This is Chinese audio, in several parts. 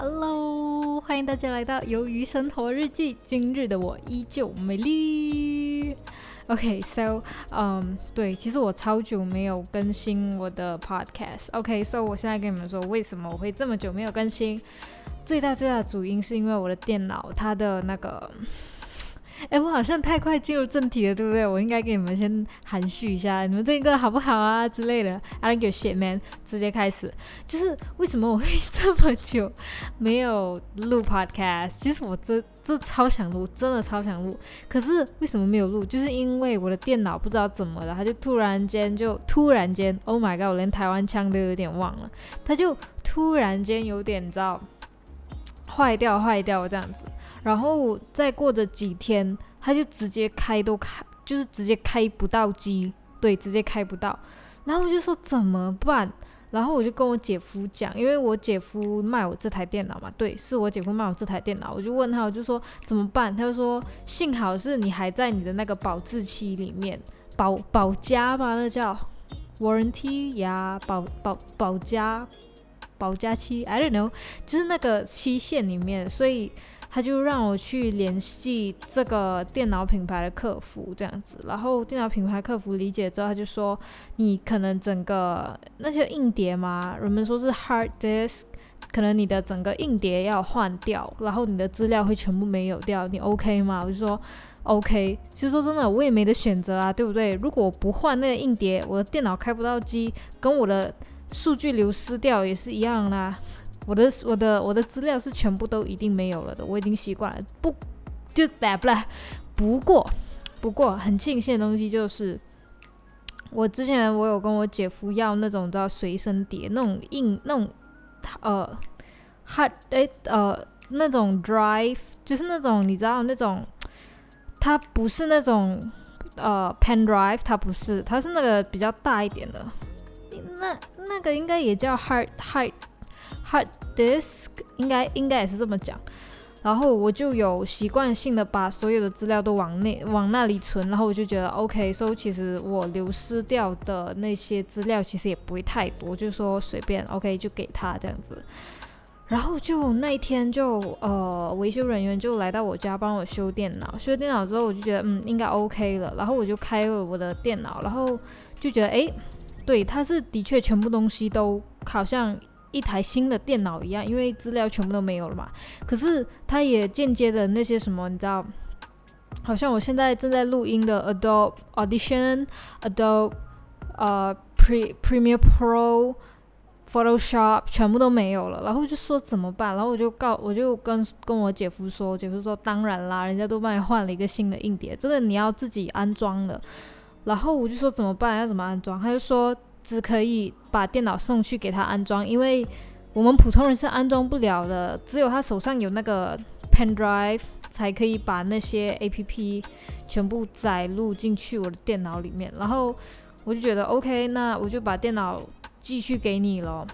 Hello，欢迎大家来到《鱿鱼生活日记》。今日的我依旧美丽。OK，so，嗯，对，其实我超久没有更新我的 podcast。OK，so，我现在跟你们说，为什么我会这么久没有更新？最大最大的主因是因为我的电脑它的那个。哎，我好像太快进入正题了，对不对？我应该给你们先含蓄一下，你们这个好不好啊之类的。I don't give shit, man，直接开始。就是为什么我会这么久没有录 podcast？其实我这这超想录，真的超想录。可是为什么没有录？就是因为我的电脑不知道怎么了，它就突然间就突然间，Oh my god！我连台湾腔都有点忘了，它就突然间有点你知道坏掉坏掉这样子。然后再过着几天，他就直接开都开，就是直接开不到机，对，直接开不到。然后我就说怎么办？然后我就跟我姐夫讲，因为我姐夫卖我这台电脑嘛，对，是我姐夫卖我这台电脑。我就问他，我就说怎么办？他就说幸好是你还在你的那个保质期里面，保保加吧，那叫 warranty 呀，保保保加保加期，I don't know，就是那个期限里面，所以。他就让我去联系这个电脑品牌的客服，这样子。然后电脑品牌客服理解之后，他就说：“你可能整个那些硬碟嘛，人们说是 hard disk，可能你的整个硬碟要换掉，然后你的资料会全部没有掉，你 OK 吗？”我就说：“OK。”其实说真的，我也没得选择啊，对不对？如果不换那个硬碟，我的电脑开不到机，跟我的数据流失掉也是一样啦。我的我的我的资料是全部都一定没有了的，我已经习惯了，不就打不啦？不过不过很庆幸的东西就是，我之前我有跟我姐夫要那种叫随身碟，那种硬那种呃 hard 哎呃那种 drive，就是那种你知道那种，它不是那种呃 pen drive，它不是，它是那个比较大一点的，那那个应该也叫 hard hard。Hard disk 应该应该也是这么讲，然后我就有习惯性的把所有的资料都往那往那里存，然后我就觉得 OK，所以其实我流失掉的那些资料其实也不会太多，就说随便 OK 就给他这样子。然后就那一天就呃维修人员就来到我家帮我修电脑，修电脑之后我就觉得嗯应该 OK 了，然后我就开了我的电脑，然后就觉得哎对，它是的确全部东西都好像。一台新的电脑一样，因为资料全部都没有了嘛。可是它也间接的那些什么，你知道，好像我现在正在录音的 Adobe Audition、Adobe 呃 Pre Premiere Pro、Photoshop 全部都没有了。然后就说怎么办？然后我就告，我就跟跟我姐夫说，姐夫说当然啦，人家都帮你换了一个新的硬碟，这个你要自己安装的。然后我就说怎么办？要怎么安装？他就说。只可以把电脑送去给他安装，因为我们普通人是安装不了的，只有他手上有那个 pen drive 才可以把那些 A P P 全部载入进去我的电脑里面。然后我就觉得 OK，那我就把电脑继续给你了。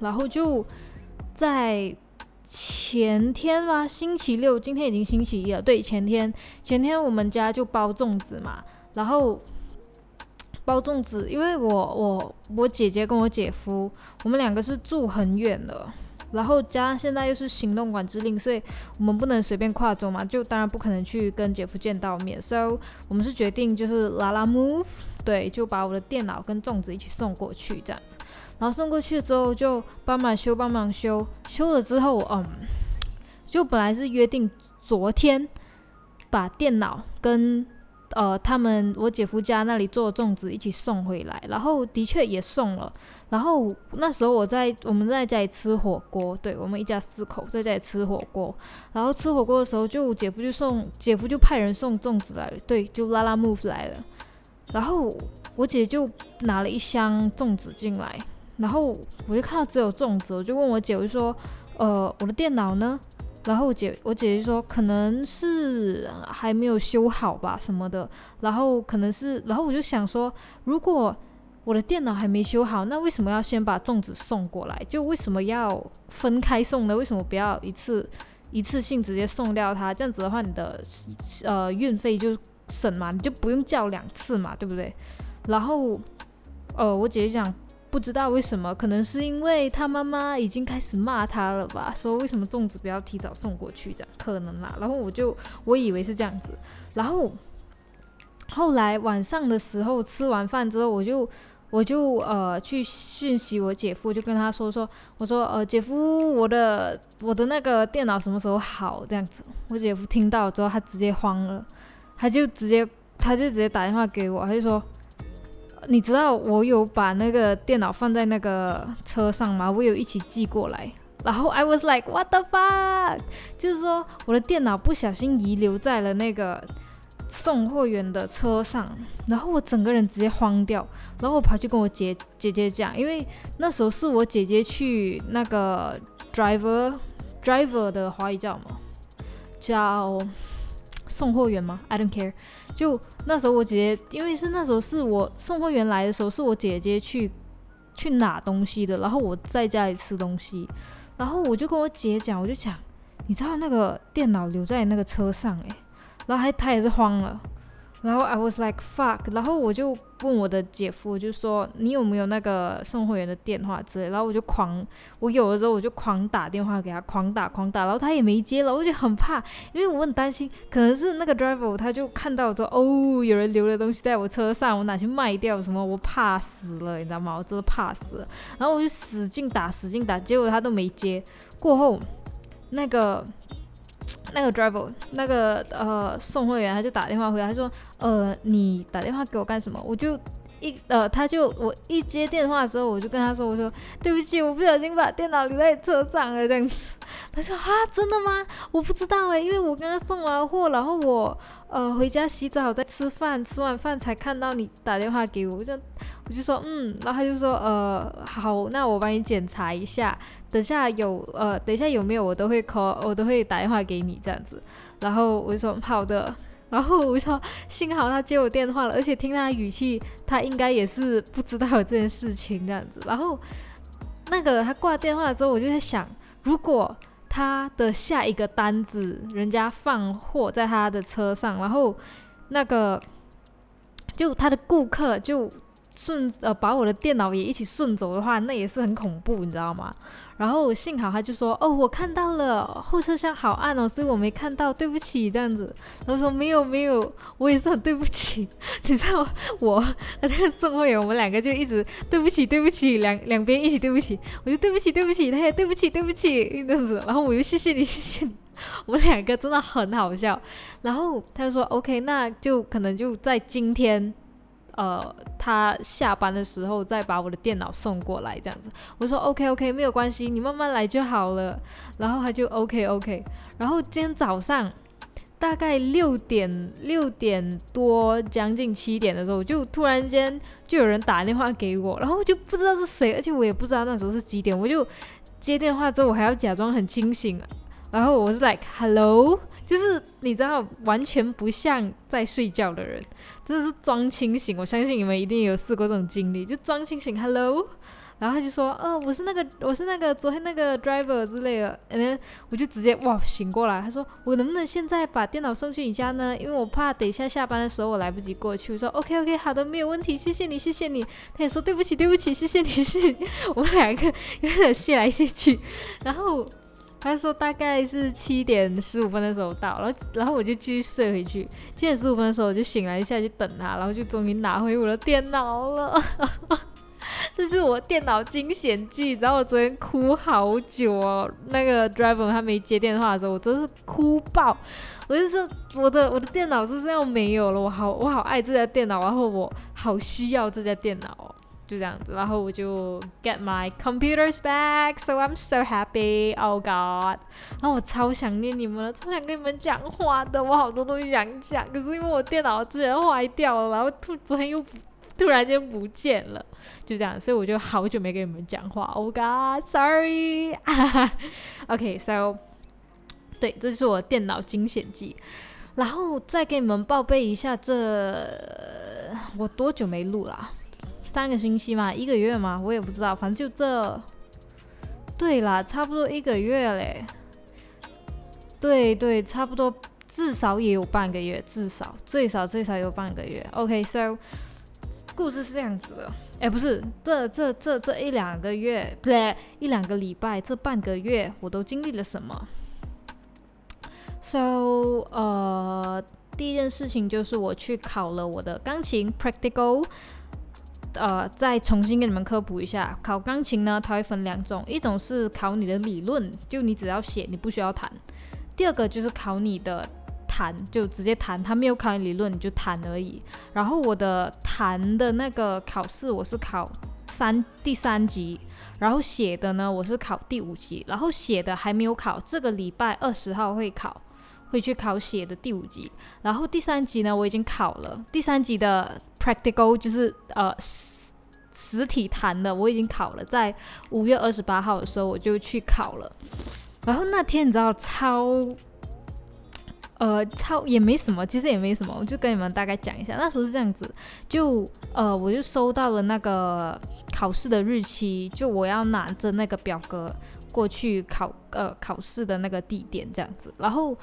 然后就在前天吧，星期六，今天已经星期一了。对，前天，前天我们家就包粽子嘛，然后。包粽子，因为我我我姐姐跟我姐夫，我们两个是住很远的，然后加上现在又是行动管制令，所以我们不能随便跨州嘛，就当然不可能去跟姐夫见到面，所以我们是决定就是拉拉 move，对，就把我的电脑跟粽子一起送过去这样子，然后送过去之后就帮忙修帮忙修，修了之后，嗯，就本来是约定昨天把电脑跟。呃，他们我姐夫家那里做粽子一起送回来，然后的确也送了。然后那时候我在我们在家里吃火锅，对我们一家四口在家里吃火锅。然后吃火锅的时候，就姐夫就送姐夫就派人送粽子来了，对，就拉拉 move 来了。然后我姐就拿了一箱粽子进来，然后我就看到只有粽子，我就问我姐，我就说，呃，我的电脑呢？然后我姐我姐姐说可能是还没有修好吧什么的，然后可能是，然后我就想说，如果我的电脑还没修好，那为什么要先把粽子送过来？就为什么要分开送呢？为什么不要一次一次性直接送掉它？这样子的话，你的呃运费就省嘛，你就不用叫两次嘛，对不对？然后呃，我姐姐讲。不知道为什么，可能是因为他妈妈已经开始骂他了吧，说为什么粽子不要提早送过去这样，可能啦。然后我就我以为是这样子，然后后来晚上的时候吃完饭之后，我就我就呃去讯息我姐夫，就跟他说说，我说呃姐夫，我的我的那个电脑什么时候好这样子。我姐夫听到之后，他直接慌了，他就直接他就直接打电话给我，他就说。你知道我有把那个电脑放在那个车上吗？我有一起寄过来，然后 I was like what the fuck，就是说我的电脑不小心遗留在了那个送货员的车上，然后我整个人直接慌掉，然后我跑去跟我姐姐姐讲，因为那时候是我姐姐去那个 driver driver 的华语叫什么？叫送货员吗？I don't care。就那时候，我姐姐因为是那时候是我送货员来的时候，是我姐姐去去拿东西的，然后我在家里吃东西，然后我就跟我姐讲，我就讲，你知道那个电脑留在那个车上诶，然后还她也是慌了。然后 I was like fuck，然后我就问我的姐夫，我就说你有没有那个送货员的电话之类，然后我就狂，我有的时候我就狂打电话给他，狂打狂打，然后他也没接了，我就很怕，因为我很担心，可能是那个 driver 他就看到说哦，有人留了东西在我车上，我拿去卖掉什么，我怕死了，你知道吗？我真的怕死了，然后我就使劲打，使劲打，结果他都没接，过后那个。那个 driver，那个呃送货员，他就打电话回来，他说：“呃，你打电话给我干什么？”我就一呃，他就我一接电话的时候，我就跟他说：“我说对不起，我不小心把电脑留在车上了。”这样子，他说：“啊，真的吗？我不知道诶，因为我刚刚送完货，然后我呃回家洗澡，在吃饭，吃完饭才看到你打电话给我。”我就我就说：“嗯。”然后他就说：“呃，好，那我帮你检查一下。”等下有呃，等下有没有我都会 call，我都会打电话给你这样子。然后我就说好的。然后我说幸好他接我电话了，而且听他语气，他应该也是不知道有这件事情这样子。然后那个他挂电话之后，我就在想，如果他的下一个单子人家放货在他的车上，然后那个就他的顾客就顺呃把我的电脑也一起顺走的话，那也是很恐怖，你知道吗？然后幸好他就说：“哦，我看到了，后车厢好暗哦，所以我没看到，对不起。”这样子，然后说：“没有没有，我也是很对不起。”你知道我那个送货员，我们两个就一直对不起对不起，两两边一起对不起，我就对不起对不起，他也对不起对不起这样子，然后我又谢谢你谢谢你，我们两个真的很好笑。然后他就说：“OK，那就可能就在今天。”呃，他下班的时候再把我的电脑送过来，这样子。我说 OK OK，没有关系，你慢慢来就好了。然后他就 OK OK。然后今天早上大概六点六点多，将近七点的时候，就突然间就有人打电话给我，然后就不知道是谁，而且我也不知道那时候是几点，我就接电话之后，我还要假装很清醒，然后我是 like hello。就是你知道，完全不像在睡觉的人，真的是装清醒。我相信你们一定有试过这种经历，就装清醒，Hello，然后他就说，嗯，我是那个，我是那个昨天那个 driver 之类的，嗯，我就直接哇醒过来。他说，我能不能现在把电脑送去你家呢？因为我怕等一下下班的时候我来不及过去。我说，OK OK，好的，没有问题，谢谢你，谢谢你。他也说对不起，对不起，谢谢你，谢谢。我们两个有点谢来谢去，然后。他说大概是七点十五分的时候到，然后然后我就继续睡回去。七点十五分的时候我就醒来一下去等他，然后就终于拿回我的电脑了。这是我电脑惊险记，然后我昨天哭好久哦。那个 driver 他没接电话的时候，我真是哭爆。我就是我的我的电脑是这样没有了，我好我好爱这家电脑，然后我好需要这家电脑。就这样子，然后我就 get my computers back，so I'm so happy，oh god，然后我超想念你们了，超想跟你们讲话的，我好多东西想讲，可是因为我电脑之前坏掉了，然后突昨天又突然间不见了，就这样，所以我就好久没跟你们讲话，oh god，sorry，OK，so，对，这是我电脑惊险记，然后再给你们报备一下，这我多久没录了？三个星期嘛，一个月嘛，我也不知道，反正就这。对啦，差不多一个月嘞。对对，差不多，至少也有半个月，至少最少最少有半个月。OK，so 故事是这样子的，哎，不是，这这这这一两个月，不对，一两个礼拜，这半个月我都经历了什么？So，呃，第一件事情就是我去考了我的钢琴 practical。呃，再重新给你们科普一下，考钢琴呢，它会分两种，一种是考你的理论，就你只要写，你不需要弹；第二个就是考你的弹，就直接弹，它没有考你理论，你就弹而已。然后我的弹的那个考试，我是考三第三级，然后写的呢，我是考第五级，然后写的还没有考，这个礼拜二十号会考。会去考写的第五级，然后第三级呢，我已经考了。第三级的 practical 就是呃实实体弹的，我已经考了，在五月二十八号的时候我就去考了。然后那天你知道超呃超也没什么，其实也没什么，我就跟你们大概讲一下。那时候是这样子，就呃我就收到了那个考试的日期，就我要拿着那个表格过去考呃考试的那个地点这样子，然后。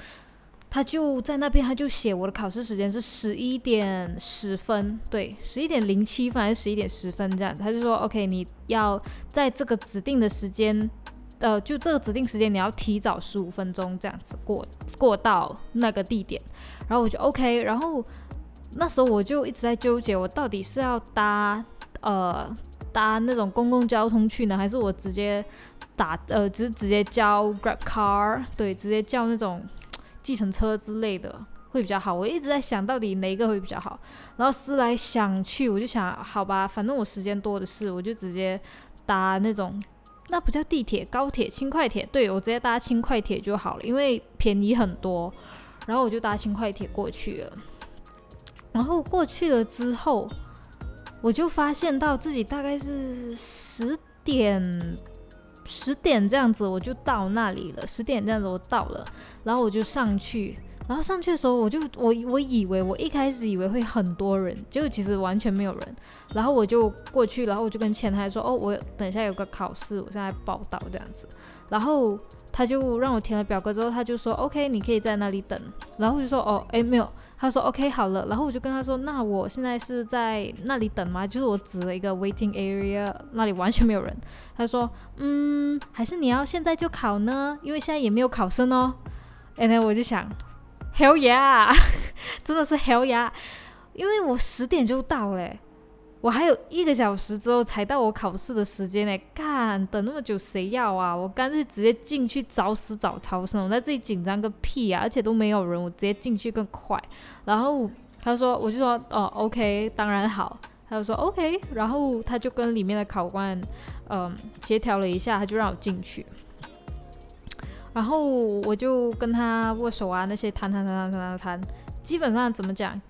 他就在那边，他就写我的考试时间是十一点十分，对，十一点零七分还是十一点十分这样。他就说，OK，你要在这个指定的时间，呃，就这个指定时间你要提早十五分钟这样子过过到那个地点。然后我就 OK，然后那时候我就一直在纠结，我到底是要搭呃搭那种公共交通去呢，还是我直接打呃，就是直接叫 Grab Car，对，直接叫那种。计程车之类的会比较好，我一直在想到底哪一个会比较好，然后思来想去，我就想，好吧，反正我时间多的是，我就直接搭那种，那不叫地铁，高铁、轻快铁，对我直接搭轻快铁就好了，因为便宜很多，然后我就搭轻快铁过去了，然后过去了之后，我就发现到自己大概是十点。十点这样子我就到那里了，十点这样子我到了，然后我就上去，然后上去的时候我就我我以为我一开始以为会很多人，结果其实完全没有人，然后我就过去，然后我就跟前台说，哦，我等一下有个考试，我现在报道这样子，然后他就让我填了表格之后，他就说，OK，你可以在那里等，然后就说，哦，诶，没有。他说 OK 好了，然后我就跟他说，那我现在是在那里等吗？就是我指了一个 waiting area，那里完全没有人。他说，嗯，还是你要现在就考呢？因为现在也没有考生哦。然后我就想，Hell yeah，真的是 Hell yeah，因为我十点就到嘞。我还有一个小时之后才到我考试的时间呢，干等那么久谁要啊？我干脆直接进去找死找超生，我在这里紧张个屁啊！而且都没有人，我直接进去更快。然后他说，我就说哦，OK，当然好。他就说 OK，然后他就跟里面的考官嗯协调了一下，他就让我进去。然后我就跟他握手啊，那些谈谈谈谈谈谈谈，基本上怎么讲？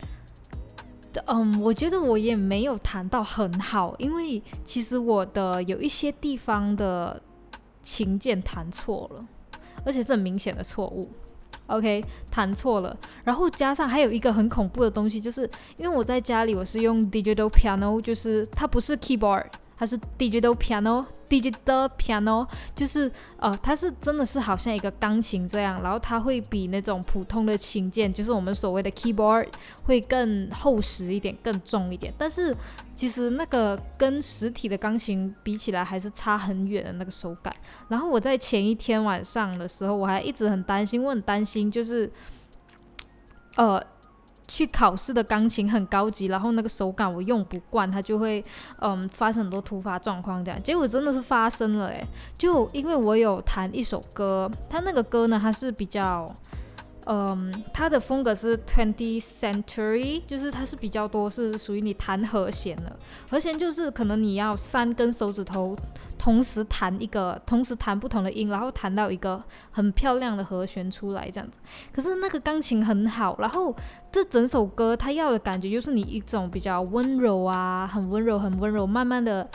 嗯，我觉得我也没有弹到很好，因为其实我的有一些地方的琴键弹错了，而且是很明显的错误。OK，弹错了，然后加上还有一个很恐怖的东西，就是因为我在家里我是用 digital piano，就是它不是 keyboard。它是 digital piano，digital piano 就是呃，它是真的是好像一个钢琴这样，然后它会比那种普通的琴键，就是我们所谓的 keyboard 会更厚实一点，更重一点。但是其实那个跟实体的钢琴比起来，还是差很远的那个手感。然后我在前一天晚上的时候，我还一直很担心，我很担心就是呃。去考试的钢琴很高级，然后那个手感我用不惯，它就会嗯发生很多突发状况这样。结果真的是发生了诶，就因为我有弹一首歌，它那个歌呢它是比较嗯它的风格是 twenty century，就是它是比较多是属于你弹和弦的，和弦就是可能你要三根手指头。同时弹一个，同时弹不同的音，然后弹到一个很漂亮的和弦出来，这样子。可是那个钢琴很好，然后这整首歌它要的感觉就是你一种比较温柔啊，很温柔，很温柔，慢慢的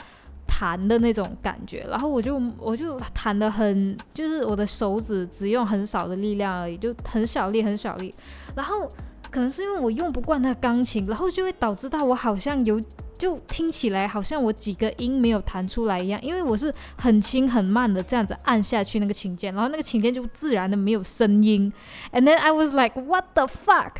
弹的那种感觉。然后我就我就弹的很，就是我的手指只用很少的力量而已，就很小力，很小力。然后可能是因为我用不惯那钢琴，然后就会导致到我好像有。就听起来好像我几个音没有弹出来一样，因为我是很轻很慢的这样子按下去那个琴键，然后那个琴键就自然的没有声音。And then I was like, what the fuck？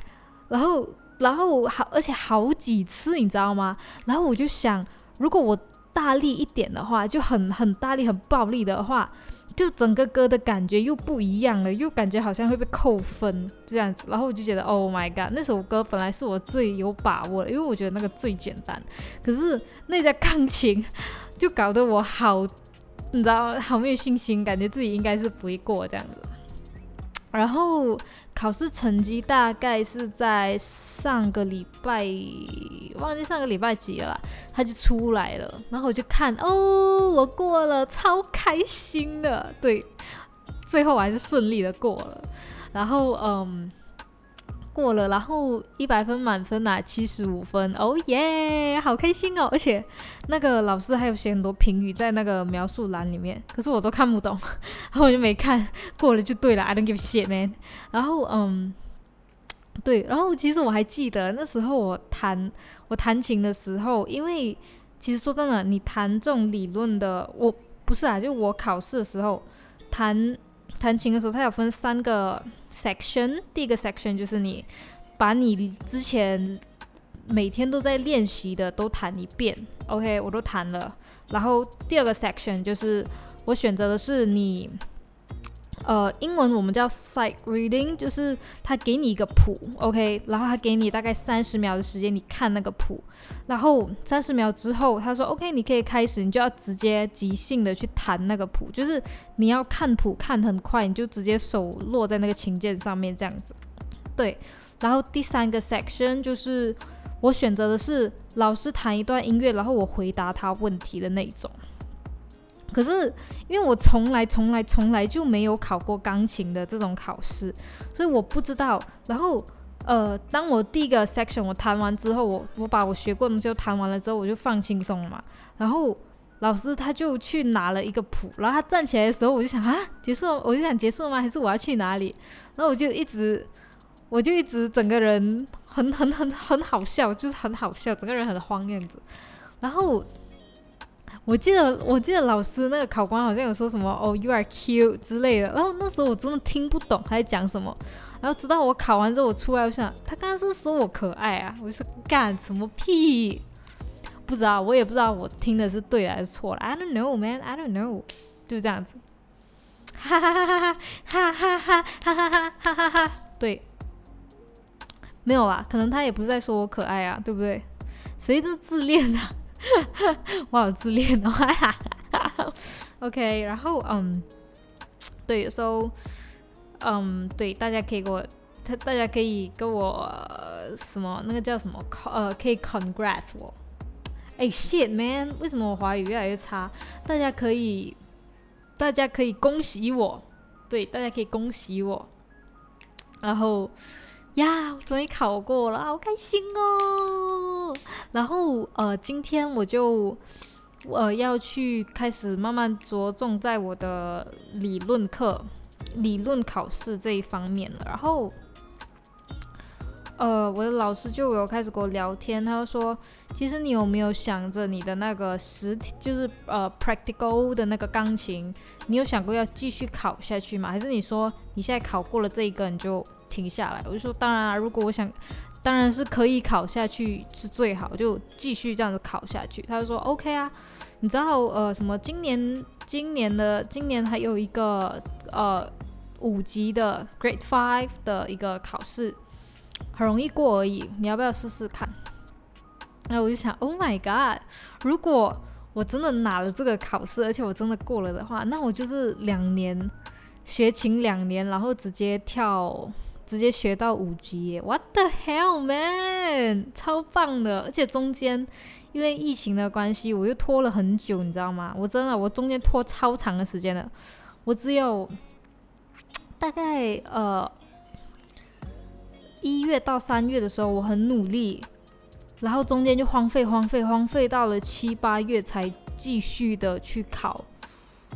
然后然后好，而且好几次，你知道吗？然后我就想，如果我大力一点的话，就很很大力、很暴力的话，就整个歌的感觉又不一样了，又感觉好像会被扣分这样子。然后我就觉得，Oh my god，那首歌本来是我最有把握的，因为我觉得那个最简单。可是那架钢琴就搞得我好，你知道，好没有信心，感觉自己应该是不会过这样子。然后。考试成绩大概是在上个礼拜，忘记上个礼拜几了，他就出来了，然后我就看，哦，我过了，超开心的，对，最后我还是顺利的过了，然后，嗯。过了，然后一百分满分拿七十五分，哦耶，好开心哦！而且那个老师还有写很多评语在那个描述栏里面，可是我都看不懂，然后我就没看。过了就对了，I don't give shit man。然后嗯，对，然后其实我还记得那时候我弹我弹琴的时候，因为其实说真的，你弹这种理论的，我不是啊，就我考试的时候弹。弹琴的时候，它有分三个 section。第一个 section 就是你把你之前每天都在练习的都弹一遍，OK，我都弹了。然后第二个 section 就是我选择的是你。呃，英文我们叫 sight reading，就是他给你一个谱，OK，然后他给你大概三十秒的时间，你看那个谱，然后三十秒之后，他说 OK，你可以开始，你就要直接即兴的去弹那个谱，就是你要看谱看很快，你就直接手落在那个琴键上面这样子，对。然后第三个 section 就是我选择的是老师弹一段音乐，然后我回答他问题的那种。可是，因为我从来、从来、从来就没有考过钢琴的这种考试，所以我不知道。然后，呃，当我第一个 section 我弹完之后，我我把我学过的东西弹完了之后，我就放轻松了嘛。然后老师他就去拿了一个谱，然后他站起来的时候，我就想啊，结束，我就想结束了吗？还是我要去哪里？然后我就一直，我就一直整个人很很很很好笑，就是很好笑，整个人很慌样子。然后。我记得，我记得老师那个考官好像有说什么“哦，you are cute” 之类的，然后那时候我真的听不懂他在讲什么。然后直到我考完之后，我出来，我想他刚刚是说我可爱啊，我是干什么屁？不知道，我也不知道我听的是对还是错了。I don't know, man. I don't know。就这样子，哈哈哈哈哈哈哈哈哈哈哈哈哈哈。对，没有啦，可能他也不是在说我可爱啊，对不对？谁都自恋啊。我好自恋哦，OK，然后嗯，对，所以嗯，对，大家可以给我，他大家可以跟我什么那个叫什么，呃，可以 congrats 我。哎，shit man，为什么我华语越来越差？大家可以，大家可以恭喜我，对，大家可以恭喜我，然后。呀，终于考过了，好开心哦！然后呃，今天我就呃要去开始慢慢着重在我的理论课、理论考试这一方面了。然后呃，我的老师就有开始跟我聊天，他就说，其实你有没有想着你的那个实体，就是呃 practical 的那个钢琴，你有想过要继续考下去吗？还是你说你现在考过了这一个，你就？停下来，我就说，当然啊，如果我想，当然是可以考下去是最好，就继续这样子考下去。他就说 OK 啊，你知道呃什么？今年今年的今年还有一个呃五级的 Grade Five 的一个考试，很容易过而已，你要不要试试看？然后我就想，Oh my God，如果我真的拿了这个考试，而且我真的过了的话，那我就是两年学琴两年，然后直接跳。直接学到五级，What the hell man，超棒的！而且中间因为疫情的关系，我又拖了很久，你知道吗？我真的，我中间拖超长的时间了，我只有大概呃一月到三月的时候，我很努力，然后中间就荒废、荒废、荒废，到了七八月才继续的去考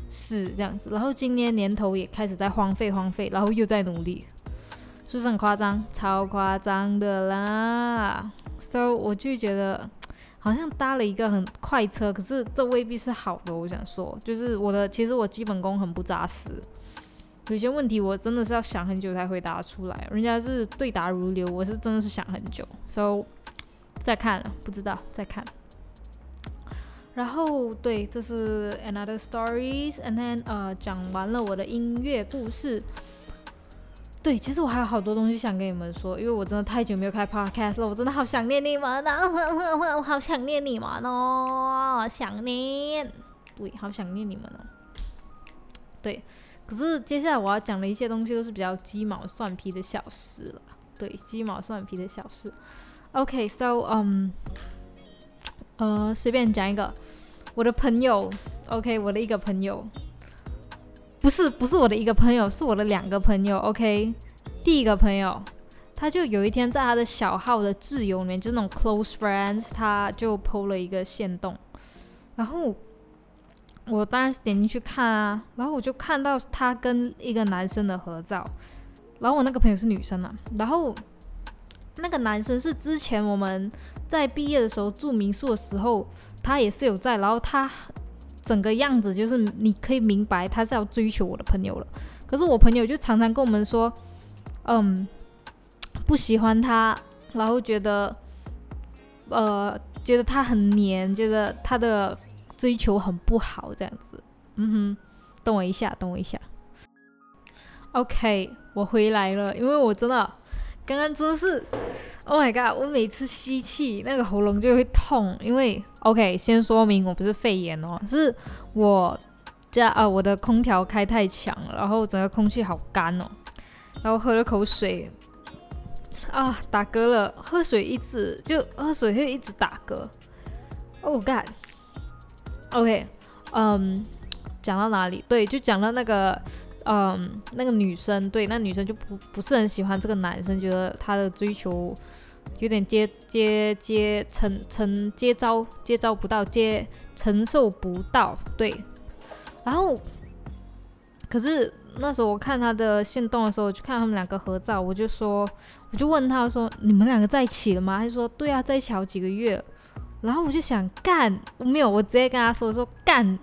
试这样子，然后今年年头也开始在荒废、荒废，然后又在努力。是不是很夸张？超夸张的啦！So 我就觉得好像搭了一个很快车，可是这未必是好的。我想说，就是我的其实我基本功很不扎实，有些问题我真的是要想很久才回答出来，人家是对答如流，我是真的是想很久。So 再看了，不知道再看。然后对，这是 another stories，and then 呃讲完了我的音乐故事。对，其实我还有好多东西想跟你们说，因为我真的太久没有开 podcast 了，我真的好想念你们啊！我好想念你们哦，想念，对，好想念你们哦。对，可是接下来我要讲的一些东西都是比较鸡毛蒜皮的小事了。对，鸡毛蒜皮的小事。OK，so，嗯，呃，随便讲一个，我的朋友，OK，我的一个朋友。不是不是我的一个朋友，是我的两个朋友。OK，第一个朋友，他就有一天在他的小号的挚友里面，就那种 close friends，他就 PO 了一个线动，然后我当然是点进去看啊，然后我就看到他跟一个男生的合照，然后我那个朋友是女生啊，然后那个男生是之前我们在毕业的时候住民宿的时候，他也是有在，然后他。整个样子就是你可以明白他是要追求我的朋友了，可是我朋友就常常跟我们说，嗯，不喜欢他，然后觉得，呃，觉得他很黏，觉得他的追求很不好这样子。嗯哼，等我一下，等我一下。OK，我回来了，因为我真的刚刚真的是。Oh my god！我每次吸气，那个喉咙就会痛，因为 OK，先说明我不是肺炎哦，是我家啊，我的空调开太强了，然后整个空气好干哦，然后喝了口水啊，打嗝了，喝水一直就喝水会一直打嗝。Oh god！OK，嗯，讲到哪里？对，就讲到那个。嗯，那个女生对，那女生就不不是很喜欢这个男生，觉得他的追求有点接接接承承接招接招不到，接承受不到，对。然后，可是那时候我看他的线动的时候，我就看他们两个合照，我就说，我就问他说：“你们两个在一起了吗？”他就说：“对啊，在一起好几个月。”然后我就想干，我没有，我直接跟他说说干。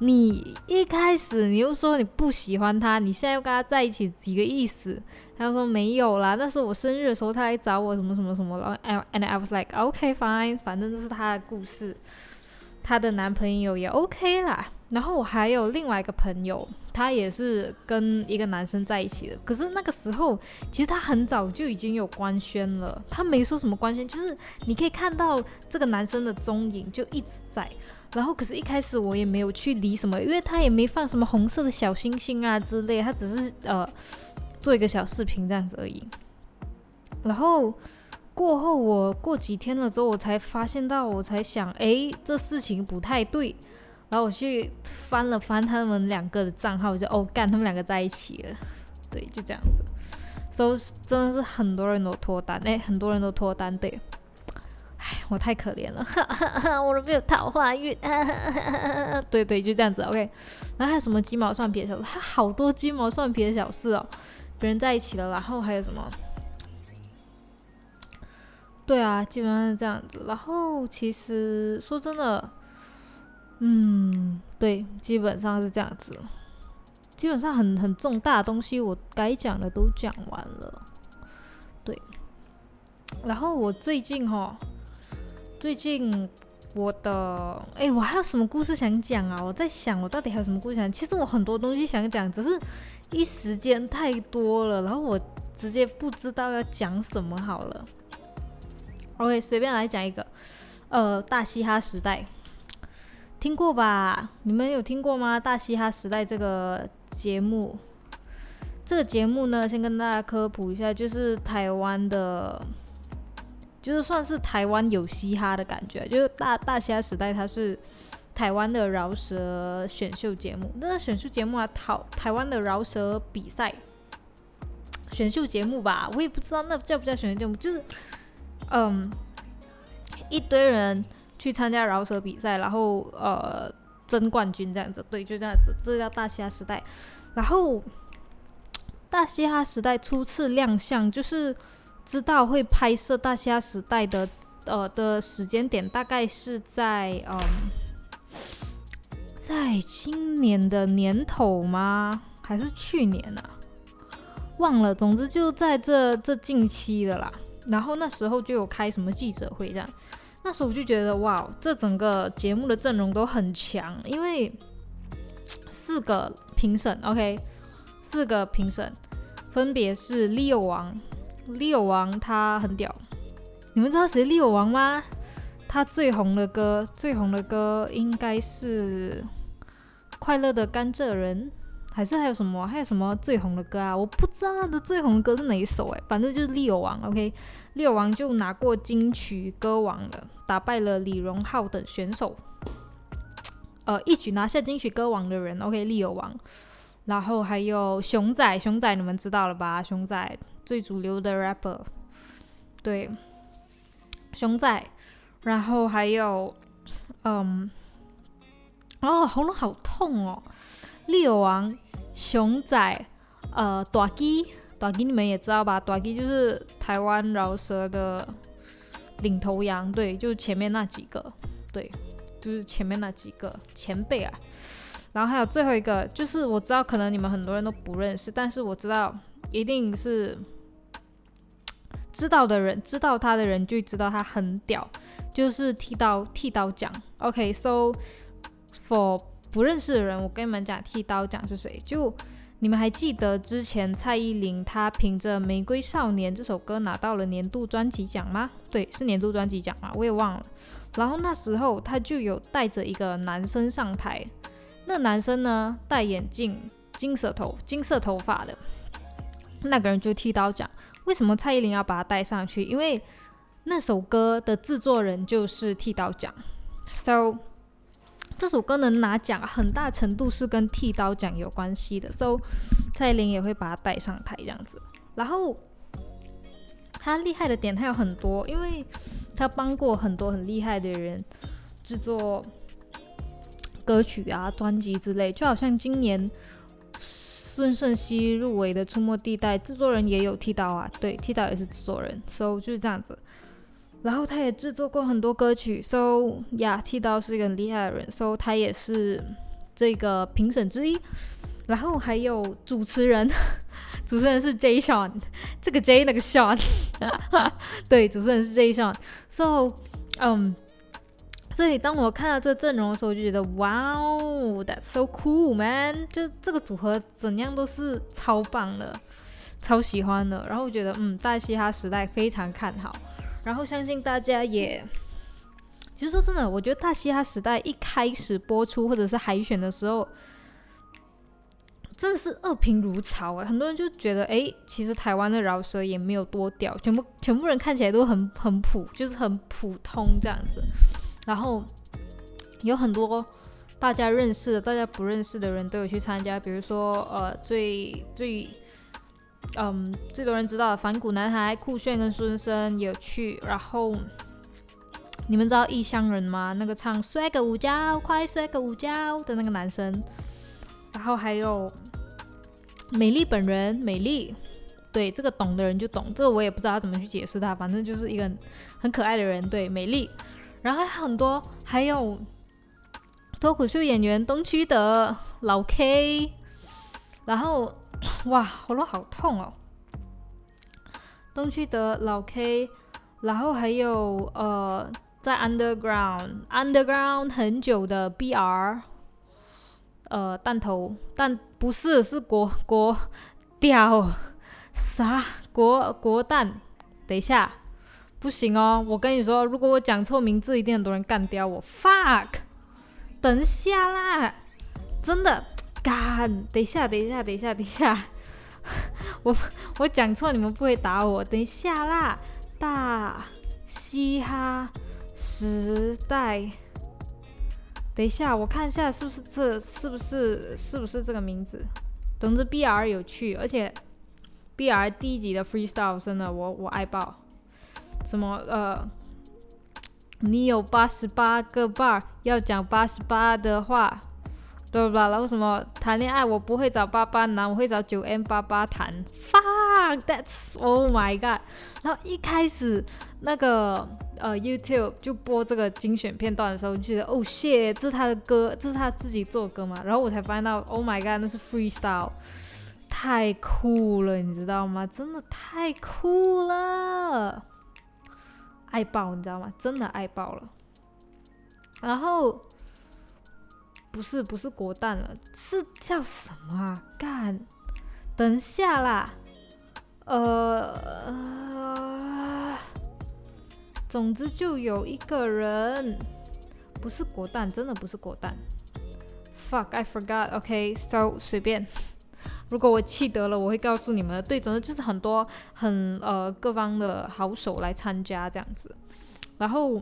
你一开始你又说你不喜欢他，你现在又跟他在一起，几个意思？他说没有啦，那是我生日的时候他来找我，什么什么什么，然后 and I was like okay fine，反正这是他的故事，他的男朋友也 OK 啦。然后我还有另外一个朋友，他也是跟一个男生在一起的，可是那个时候其实他很早就已经有官宣了，他没说什么官宣，就是你可以看到这个男生的踪影就一直在。然后，可是，一开始我也没有去理什么，因为他也没放什么红色的小星星啊之类，他只是呃做一个小视频这样子而已。然后过后，我过几天了之后，我才发现到，我才想，哎，这事情不太对。然后我去翻了翻他们两个的账号，我就哦，干，他们两个在一起了。对，就这样子。所以真的是很多人都脱单，哎，很多人都脱单，对。我太可怜了，我都没有桃花运。对对，就这样子。OK，然后还有什么鸡毛蒜皮的小事？他好多鸡毛蒜皮的小事哦。别人在一起了，然后还有什么？对啊，基本上是这样子。然后其实说真的，嗯，对，基本上是这样子。基本上很很重大的东西，我该讲的都讲完了。对，然后我最近哈。最近我的哎，我还有什么故事想讲啊？我在想，我到底还有什么故事想？其实我很多东西想讲，只是一时间太多了，然后我直接不知道要讲什么好了。OK，随便来讲一个，呃，大嘻哈时代，听过吧？你们有听过吗？大嘻哈时代这个节目，这个节目呢，先跟大家科普一下，就是台湾的。就是算是台湾有嘻哈的感觉，就是大大嘻哈时代，它是台湾的饶舌选秀节目。那个选秀节目啊，台台湾的饶舌比赛选秀节目吧，我也不知道那叫不叫选秀节目，就是嗯，一堆人去参加饶舌比赛，然后呃争冠军这样子，对，就这样子，这叫大嘻哈时代。然后大嘻哈时代初次亮相就是。知道会拍摄《大虾时代》的呃的时间点，大概是在嗯，在今年的年头吗？还是去年啊？忘了。总之就在这这近期的啦。然后那时候就有开什么记者会这样。那时候我就觉得哇，这整个节目的阵容都很强，因为四个评审，OK，四个评审分别是 Leo 王，Leo 王他很屌。你们知道谁 Leo 王吗？他最红的歌，最红的歌应该是《快乐的甘蔗人》，还是还有什么？还有什么最红的歌啊？我不知道他的最红的歌是哪一首哎，反正就是 Leo 王，OK。六王就拿过金曲歌王了，打败了李荣浩等选手，呃，一举拿下金曲歌王的人，OK，六王。然后还有熊仔，熊仔你们知道了吧？熊仔最主流的 rapper，对，熊仔。然后还有，嗯，哦，喉咙好痛哦。六王，熊仔，呃，大鸡。短鸡你们也知道吧？短鸡就是台湾饶舌的领头羊，对，就前面那几个，对，就是前面那几个前辈啊。然后还有最后一个，就是我知道可能你们很多人都不认识，但是我知道一定是知道的人，知道他的人就知道他很屌，就是剃刀剃刀奖。OK，so for 不认识的人，我跟你们讲剃刀奖是谁，就。你们还记得之前蔡依林她凭着《玫瑰少年》这首歌拿到了年度专辑奖吗？对，是年度专辑奖嘛？我也忘了。然后那时候她就有带着一个男生上台，那男生呢戴眼镜，金色头金色头发的，那个人就剃刀奖。为什么蔡依林要把它带上去？因为那首歌的制作人就是剃刀奖，so。这首歌能拿奖，很大程度是跟剃刀奖有关系的。So，蔡依林也会把它带上台这样子。然后他厉害的点他有很多，因为他帮过很多很厉害的人制作歌曲啊、专辑之类。就好像今年孙盛熙入围的《出没地带》，制作人也有剃刀啊，对，剃刀也是制作人。So 就是这样子。然后他也制作过很多歌曲，So 呀，剃刀是一个很厉害的人，So 他也是这个评审之一。然后还有主持人，主持人是 J Sean，这个 J 那个 Sean，对，主持人是 J Sean，So 嗯，所以当我看到这阵容的时候，我就觉得哇哦，That's so cool man，就这个组合怎样都是超棒的，超喜欢的。然后我觉得嗯，大嘻哈时代非常看好。然后相信大家也，其实说真的，我觉得大嘻哈时代一开始播出或者是海选的时候，真的是恶评如潮哎，很多人就觉得哎，其实台湾的饶舌也没有多屌，全部全部人看起来都很很普，就是很普通这样子。然后有很多大家认识的、大家不认识的人都有去参加，比如说呃，最最。嗯，最多人知道的反骨男孩酷炫跟孙生有去，然后你们知道异乡人吗？那个唱摔个午觉，快摔个午觉的那个男生，然后还有美丽本人，美丽，对这个懂的人就懂，这个我也不知道怎么去解释他，反正就是一个很可爱的人，对美丽，然后很多，还有脱口秀演员东区的老 K，然后。哇，喉咙好痛哦！东区的老 K，然后还有呃，在 Underground Underground 很久的 BR，呃，弹头，但不是是国国屌啥国国蛋？等一下，不行哦！我跟你说，如果我讲错名字，一定很多人干掉我。Fuck！等一下啦，真的。干，等一下，等一下，等一下，等一下，我我讲错，你们不会打我。等一下啦，大嘻哈时代，等一下，我看一下是不是这，是不是是不是这个名字？总之，B R 有趣，而且 B R 第一集的 freestyle 真的，我我爱爆。什么呃，你有八十八个 bar，要讲八十八的话。对吧？然后什么谈恋爱，我不会找八八男，我会找九 N 八八谈。fuck that's oh my god！然后一开始那个呃 YouTube 就播这个精选片段的时候，就觉得哦 shit，这是他的歌，这是他自己做歌嘛？然后我才发现到 oh my god，那是 freestyle，太酷了，你知道吗？真的太酷了，爱爆，你知道吗？真的爱爆了。然后不是不是国蛋了，是叫什么啊？干，等下啦。呃，总之就有一个人，不是国蛋，真的不是国蛋。Fuck，I forgot。OK，so 随便。如果我气得了，我会告诉你们。对，总之就是很多很呃各方的好手来参加这样子。然后，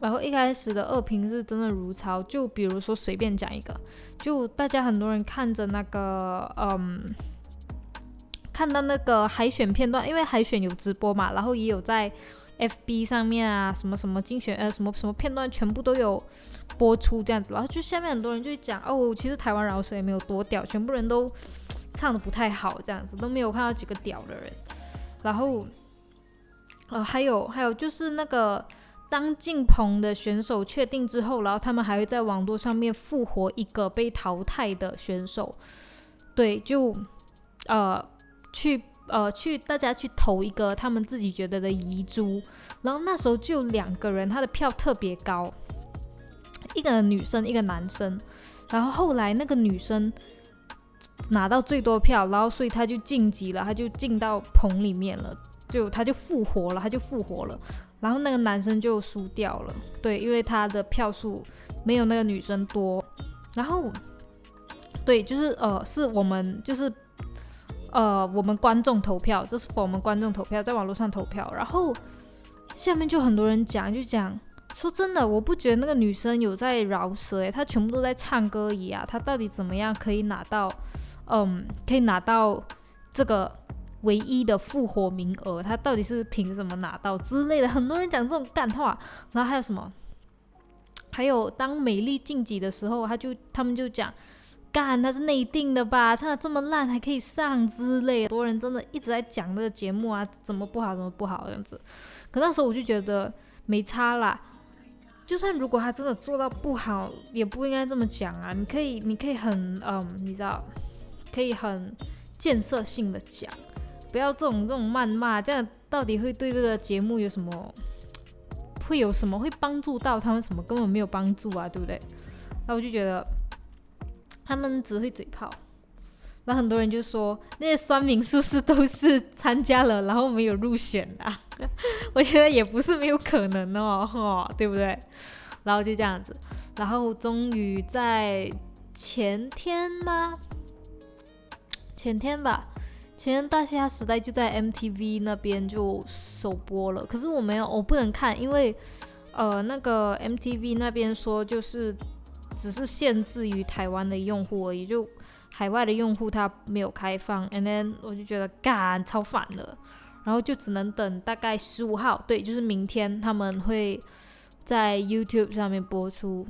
然后一开始的二评是真的如潮。就比如说随便讲一个，就大家很多人看着那个嗯。看到那个海选片段，因为海选有直播嘛，然后也有在 FB 上面啊，什么什么精选呃什么什么片段全部都有播出这样子，然后就下面很多人就讲哦，其实台湾饶舌也没有多屌，全部人都唱的不太好这样子，都没有看到几个屌的人。然后呃还有还有就是那个当进鹏的选手确定之后，然后他们还会在网络上面复活一个被淘汰的选手，对，就呃。去呃去，大家去投一个他们自己觉得的遗珠，然后那时候就两个人，他的票特别高，一个女生，一个男生，然后后来那个女生拿到最多票，然后所以他就晋级了，他就进到棚里面了，就他就复活了，他就复活了，然后那个男生就输掉了，对，因为他的票数没有那个女生多，然后对，就是呃是我们就是。呃，我们观众投票，这是我们观众投票，在网络上投票。然后下面就很多人讲，就讲说真的，我不觉得那个女生有在饶舌，诶，她全部都在唱歌一样。她到底怎么样可以拿到，嗯，可以拿到这个唯一的复活名额？她到底是凭什么拿到之类的？很多人讲这种干话。然后还有什么？还有当美丽晋级的时候，他就他们就讲。干，他是内定的吧？唱的这么烂还可以上之类，很多人真的一直在讲这个节目啊，怎么不好，怎么不好这样子。可那时候我就觉得没差啦，就算如果他真的做到不好，也不应该这么讲啊。你可以，你可以很嗯，你知道，可以很建设性的讲，不要这种这种谩骂，这样到底会对这个节目有什么？会有什么会帮助到他们？什么根本没有帮助啊，对不对？那我就觉得。他们只会嘴炮，然后很多人就说那些酸民是不是都是参加了，然后没有入选的？我觉得也不是没有可能哦，对不对？然后就这样子，然后终于在前天吗？前天吧，前天大虾时代就在 MTV 那边就首播了，可是我没有，我不能看，因为呃那个 MTV 那边说就是。只是限制于台湾的用户而已，就海外的用户它没有开放。And then 我就觉得干超烦的，然后就只能等大概十五号，对，就是明天他们会在 YouTube 上面播出。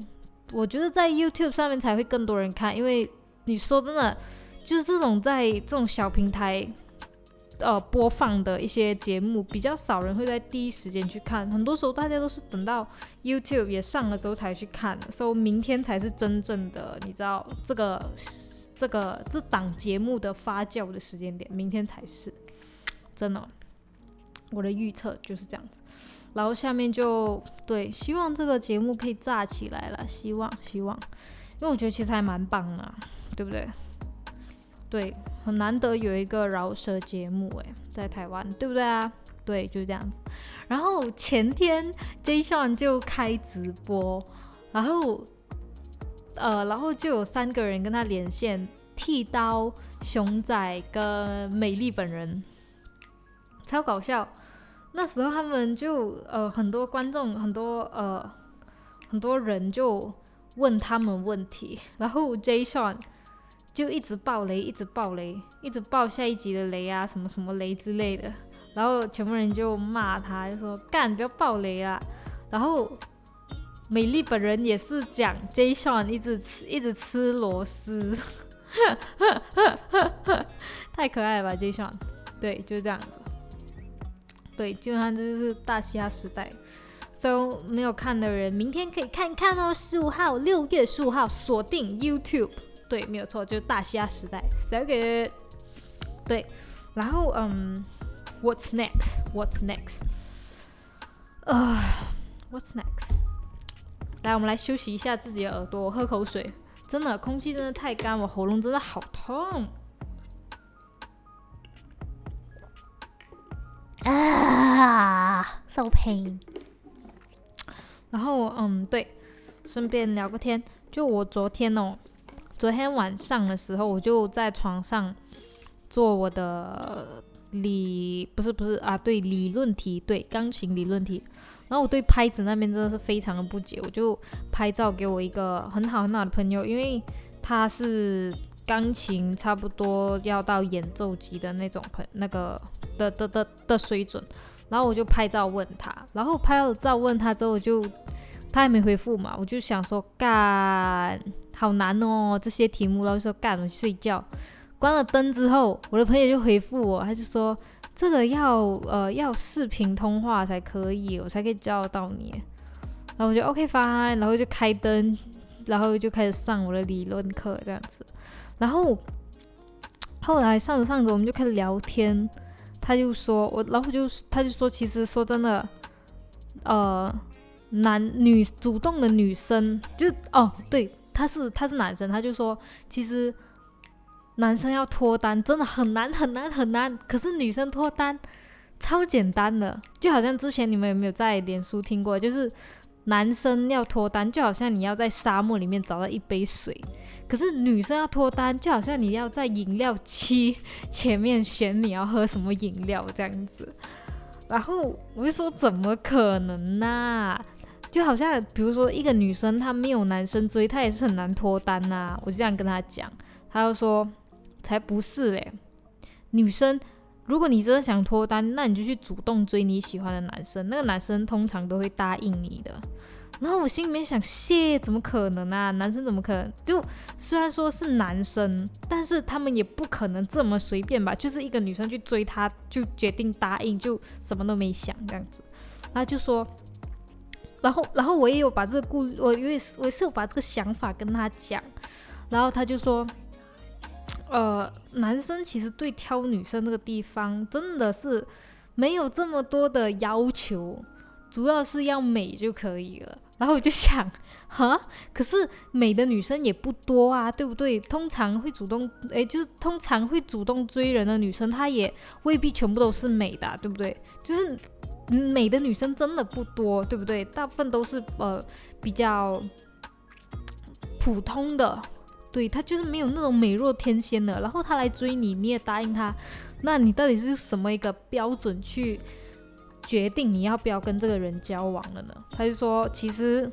我觉得在 YouTube 上面才会更多人看，因为你说真的，就是这种在这种小平台。呃，播放的一些节目比较少人会在第一时间去看，很多时候大家都是等到 YouTube 也上了之后才去看，所以明天才是真正的，你知道这个这个这档节目的发酵的时间点，明天才是真的。我的预测就是这样子，然后下面就对，希望这个节目可以炸起来了，希望希望，因为我觉得其实还蛮棒的，对不对？对，很难得有一个饶舌节目诶，在台湾，对不对啊？对，就是这样子。然后前天 Jason 就开直播，然后呃，然后就有三个人跟他连线，剃刀、熊仔跟美丽本人，超搞笑。那时候他们就呃很多观众，很多呃很多人就问他们问题，然后 Jason 就一直爆雷，一直爆雷，一直爆下一集的雷啊，什么什么雷之类的。然后全部人就骂他，就说干不要爆雷啊。然后美丽本人也是讲 J. Sean 一直吃一直吃螺丝，太可爱了吧 J. Sean。对，就是这样子。对，基本上这就是大嘻哈时代。So 没有看的人，明天可以看看哦。十五号，六月十五号，锁定 YouTube。对，没有错，就是大虾时代。So good。对，然后嗯，What's next？What's next？啊，What's next？来，我们来休息一下自己的耳朵，喝口水。真的，空气真的太干，我喉咙真的好痛。啊，so pain。然后，嗯，对，顺便聊个天。就我昨天哦，昨天晚上的时候，我就在床上做我的理，不是不是啊，对，理论题，对，钢琴理论题。然后我对拍子那边真的是非常的不解，我就拍照给我一个很好很好的朋友，因为他是钢琴差不多要到演奏级的那种朋那个的的的的水准，然后我就拍照问他，然后拍了照问他之后，就他还没回复嘛，我就想说干好难哦这些题目，然后说干我睡觉，关了灯之后，我的朋友就回复我，他就说。这个要呃要视频通话才可以，我才可以教到你。然后我就 OK fine，然后就开灯，然后就开始上我的理论课这样子。然后后来上着上着，我们就开始聊天。他就说我，然后就他就说，其实说真的，呃，男女主动的女生就哦，对，他是他是男生，他就说其实。男生要脱单真的很难很难很难，可是女生脱单超简单的，就好像之前你们有没有在脸书听过？就是男生要脱单，就好像你要在沙漠里面找到一杯水，可是女生要脱单，就好像你要在饮料机前面选你要喝什么饮料这样子。然后我就说怎么可能呢？就好像比如说一个女生她没有男生追，她也是很难脱单呐。我就这样跟她讲，她就说。才不是嘞！女生，如果你真的想脱单，那你就去主动追你喜欢的男生，那个男生通常都会答应你的。然后我心里面想，谢，怎么可能啊？男生怎么可能？就虽然说是男生，但是他们也不可能这么随便吧？就是一个女生去追他，就决定答应，就什么都没想这样子。他就说，然后，然后我也有把这个顾，我因为我是有把这个想法跟他讲，然后他就说。呃，男生其实对挑女生这个地方真的是没有这么多的要求，主要是要美就可以了。然后我就想，哈，可是美的女生也不多啊，对不对？通常会主动，诶，就是通常会主动追人的女生，她也未必全部都是美的，对不对？就是美的女生真的不多，对不对？大部分都是呃比较普通的。对她就是没有那种美若天仙的，然后他来追你，你也答应他，那你到底是什么一个标准去决定你要不要跟这个人交往了呢？他就说，其实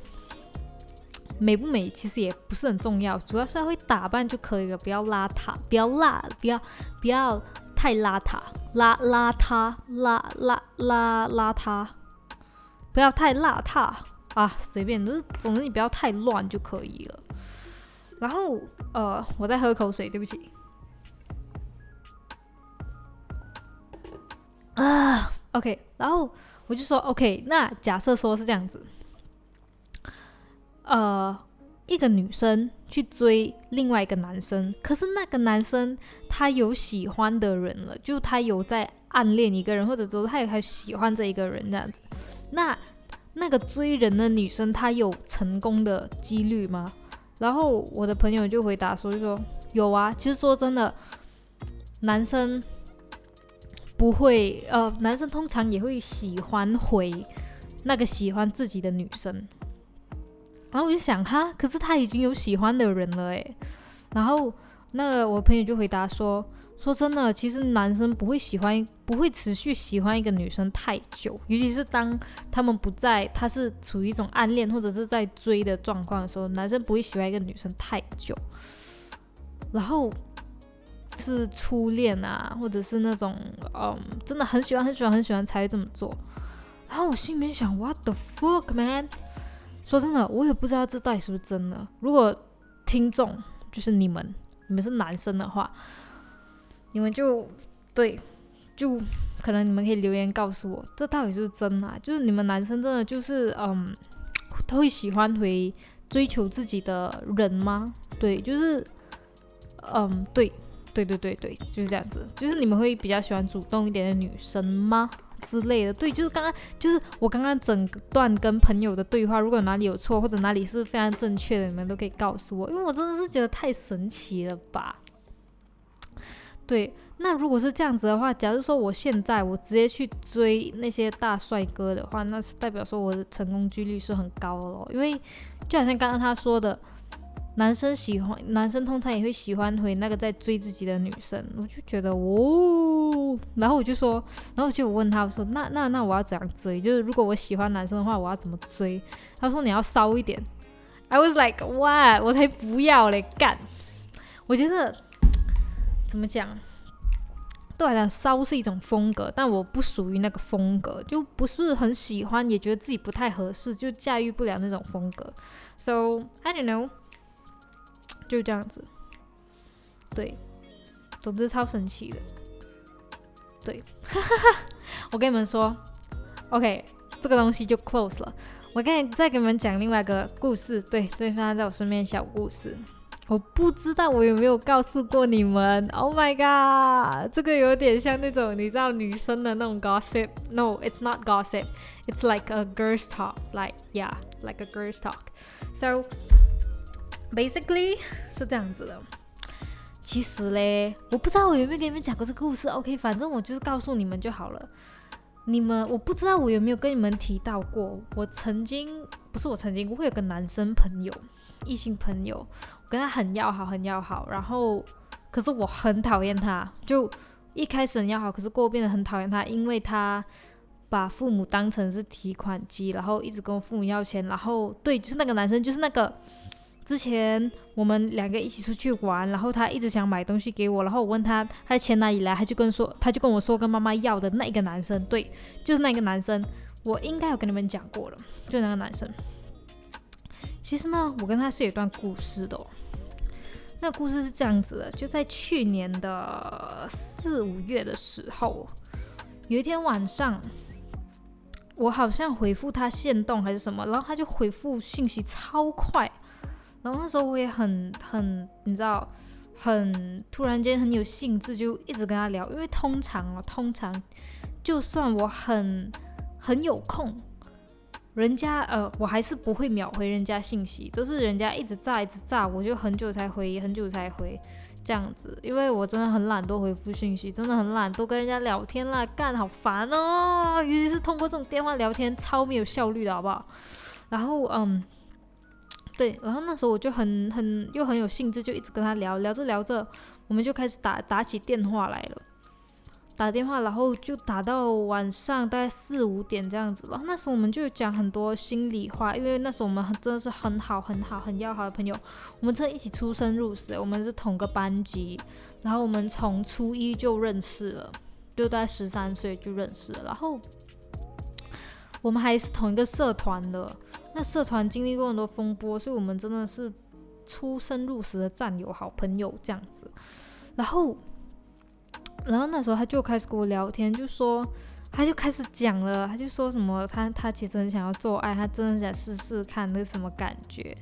美不美其实也不是很重要，主要是要会打扮就可以了，不要邋遢，不要辣，不要不要太邋遢，邋邋遢，邋邋邋邋遢，不要太邋遢啊，随便，就是总之你不要太乱就可以了。然后，呃，我再喝口水，对不起。啊，OK，然后我就说，OK，那假设说是这样子，呃，一个女生去追另外一个男生，可是那个男生他有喜欢的人了，就他有在暗恋一个人，或者说他也还喜欢这一个人这样子，那那个追人的女生她有成功的几率吗？然后我的朋友就回答说：“就说有啊，其实说真的，男生不会，呃，男生通常也会喜欢回那个喜欢自己的女生。”然后我就想，哈，可是他已经有喜欢的人了，诶。然后那个我朋友就回答说。说真的，其实男生不会喜欢，不会持续喜欢一个女生太久，尤其是当他们不在，他是处于一种暗恋或者是在追的状况的时候，男生不会喜欢一个女生太久。然后是初恋啊，或者是那种嗯，真的很喜欢很喜欢很喜欢才会这么做。然后我心里面想，What the fuck man？说真的，我也不知道这到底是不是真的。如果听众就是你们，你们是男生的话。你们就对就可能你们可以留言告诉我，这到底是不是真啊？就是你们男生真的就是嗯，都会喜欢回追求自己的人吗？对，就是嗯，对，对对对对，就是这样子。就是你们会比较喜欢主动一点的女生吗？之类的，对，就是刚刚，就是我刚刚整段跟朋友的对话，如果哪里有错或者哪里是非常正确的，你们都可以告诉我，因为我真的是觉得太神奇了吧。对，那如果是这样子的话，假如说我现在我直接去追那些大帅哥的话，那是代表说我的成功几率是很高的咯，因为就好像刚刚他说的。男生喜欢，男生通常也会喜欢回那个在追自己的女生，我就觉得哦，然后我就说，然后就问他，我说那那那我要怎样追？就是如果我喜欢男生的话，我要怎么追？他说你要骚一点。I was like what？我才不要嘞，干！我觉得怎么讲？对了，骚是一种风格，但我不属于那个风格，就不是很喜欢，也觉得自己不太合适，就驾驭不了那种风格。So I don't know. 就这样子，对，总之超神奇的，对，我跟你们说，OK，这个东西就 close 了。我刚才再给你们讲另外一个故事，对，对，发生在我身边小故事。我不知道我有没有告诉过你们，Oh my god，这个有点像那种你知道女生的那种 gossip，No，it's not gossip，it's like a girls talk，like yeah，like a girls talk，so。Basically 是这样子的，其实嘞，我不知道我有没有跟你们讲过这个故事。OK，反正我就是告诉你们就好了。你们，我不知道我有没有跟你们提到过，我曾经不是我曾经，我会有个男生朋友，异性朋友，我跟他很要好，很要好。然后，可是我很讨厌他，就一开始很要好，可是过后变得很讨厌他，因为他把父母当成是提款机，然后一直跟我父母要钱。然后，对，就是那个男生，就是那个。之前我们两个一起出去玩，然后他一直想买东西给我，然后我问他他的钱哪里来，他就跟说他就跟我说跟妈妈要的那一个男生，对，就是那个男生，我应该有跟你们讲过了，就那个男生。其实呢，我跟他是有一段故事的，那故事是这样子的，就在去年的四五月的时候，有一天晚上，我好像回复他限动还是什么，然后他就回复信息超快。然后那时候我也很很，你知道，很突然间很有兴致，就一直跟他聊。因为通常啊，通常就算我很很有空，人家呃，我还是不会秒回人家信息，都是人家一直炸一直炸，我就很久才回，很久才回这样子。因为我真的很懒，多回复信息，真的很懒，多跟人家聊天啦，干好烦哦。尤其是通过这种电话聊天，超没有效率的，好不好？然后嗯。对，然后那时候我就很很又很有兴致，就一直跟他聊聊着聊着，我们就开始打打起电话来了，打电话，然后就打到晚上大概四五点这样子。然后那时候我们就讲很多心里话，因为那时候我们真的是很好很好很要好的朋友，我们真的一起出生入死，我们是同个班级，然后我们从初一就认识了，就大概十三岁就认识了，然后。我们还是同一个社团的，那社团经历过很多风波，所以我们真的是出生入死的战友、好朋友这样子。然后，然后那时候他就开始跟我聊天，就说他就开始讲了，他就说什么他他其实很想要做爱，他真的想试试看那什么感觉。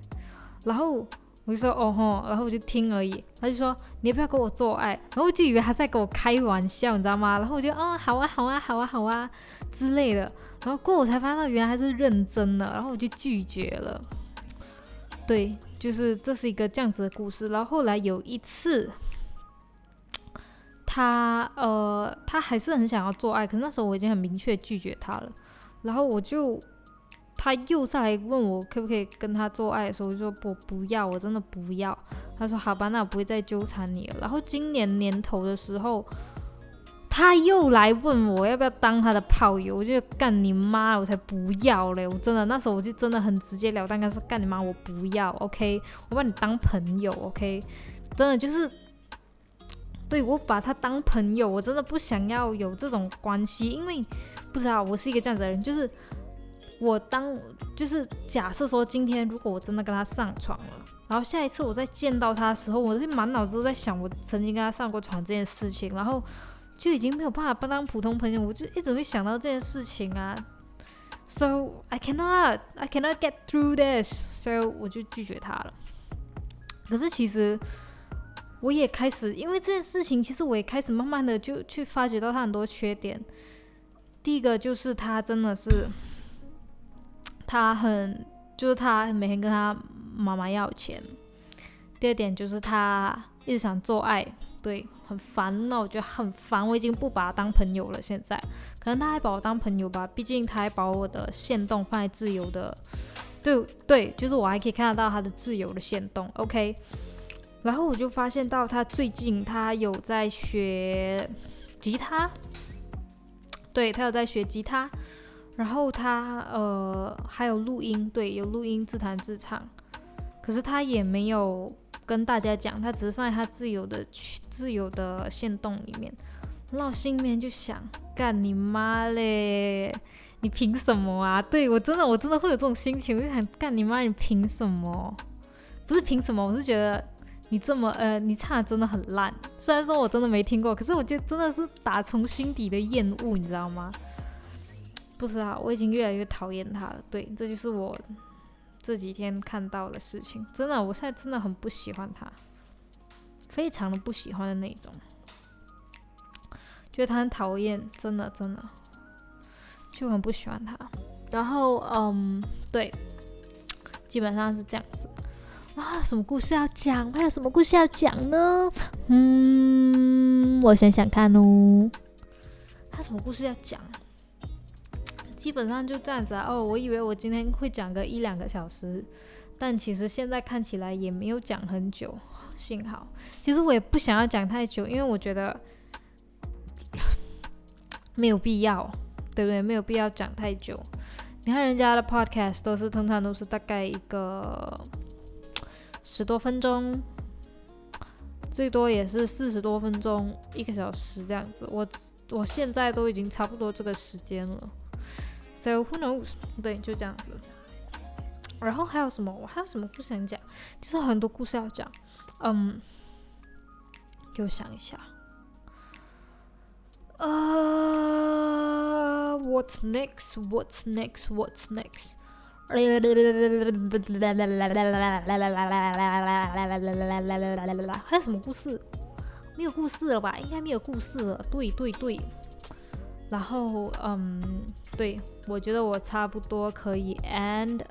然后。我就说哦吼，然后我就听而已。他就说你要不要跟我做爱？然后我就以为他在跟我开玩笑，你知道吗？然后我就啊好啊好啊好啊好啊之类的。然后过我才发现原来他是认真的，然后我就拒绝了。对，就是这是一个这样子的故事。然后后来有一次，他呃他还是很想要做爱，可是那时候我已经很明确拒绝他了。然后我就。他又再来问我可不可以跟他做爱的时候，我就说我不要，我真的不要。他说好吧，那我不会再纠缠你了。然后今年年头的时候，他又来问我要不要当他的炮友，我就干你妈，我才不要嘞！我真的那时候我就真的很直截了当，跟他说干你妈，我不要，OK，我把你当朋友，OK，真的就是，对我把他当朋友，我真的不想要有这种关系，因为不知道我是一个这样子的人，就是。我当就是假设说，今天如果我真的跟他上床了，然后下一次我再见到他的时候，我会满脑子都在想我曾经跟他上过床这件事情，然后就已经没有办法不当普通朋友，我就一直会想到这件事情啊。So I cannot, I cannot get through this. So 我就拒绝他了。可是其实我也开始，因为这件事情，其实我也开始慢慢的就去发觉到他很多缺点。第一个就是他真的是，他很，就是他每天跟他妈妈要钱。第二点就是他一直想做爱。对，很烦恼，我觉得很烦，我已经不把他当朋友了。现在，可能他还把我当朋友吧，毕竟他还把我的线动放在自由的，对对，就是我还可以看得到他的自由的线动。OK，然后我就发现到他最近他有在学吉他，对他有在学吉他，然后他呃还有录音，对，有录音自弹自唱，可是他也没有。跟大家讲，他只是放在他自由的、自由的线洞里面，然后心里面就想：干你妈嘞！你凭什么啊？对我真的，我真的会有这种心情，我就想干你妈！你凭什么？不是凭什么，我是觉得你这么呃，你唱的真的很烂。虽然说我真的没听过，可是我觉得真的是打从心底的厌恶，你知道吗？不知道，我已经越来越讨厌他了。对，这就是我。这几天看到的事情，真的，我现在真的很不喜欢他，非常的不喜欢的那种，觉得他很讨厌，真的真的，就很不喜欢他。然后，嗯，对，基本上是这样子。啊，什么故事要讲？还有什么故事要讲呢？嗯，我想想看哦，他什么故事要讲？基本上就这样子啊！哦，我以为我今天会讲个一两个小时，但其实现在看起来也没有讲很久。幸好，其实我也不想要讲太久，因为我觉得没有必要，对不对？没有必要讲太久。你看人家的 podcast 都是通常都是大概一个十多分钟，最多也是四十多分钟，一个小时这样子。我我现在都已经差不多这个时间了。So who knows？对，就这样子。然后还有什么？我还有什么故事想讲？其实很多故事要讲。嗯，给我想一下。呃，What's next？What's next？What's next？还有什么故事？没有故事了吧？应该没有故事了。对对对。然后，嗯，对我觉得我差不多可以 end。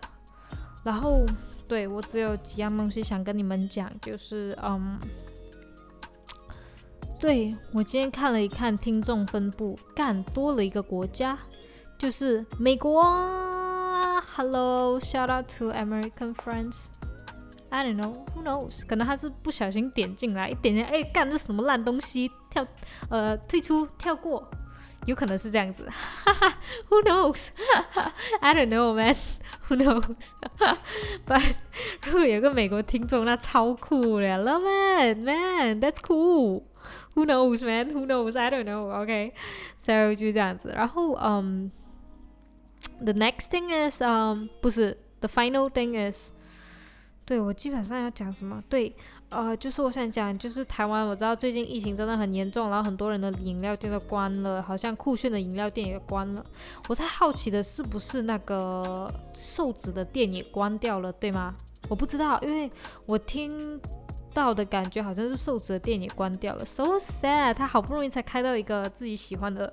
然后，对我只有几样东西想跟你们讲，就是，嗯，对我今天看了一看听众分布，干多了一个国家，就是美国。Hello，shout out to American friends。I don't know，who knows？可能他是不小心点进来，一点进，哎，干这什么烂东西？跳，呃，退出，跳过。有可能是这样子，哈哈，Who knows？I don't know, man. Who knows? But 如果有个美国听众，那超酷的，Love it, man. That's cool. Who knows, man? Who knows? I don't know. Okay, so 就这样子。然后，嗯，the next thing is，嗯，不是，the final thing is，对我基本上要讲什么？对。 呃，就是我想讲，就是台湾，我知道最近疫情真的很严重，然后很多人的饮料店都关了，好像酷炫的饮料店也关了。我在好奇的是不是那个瘦子的店也关掉了，对吗？我不知道，因为我听到的感觉好像是瘦子的店也关掉了。So sad，他好不容易才开到一个自己喜欢的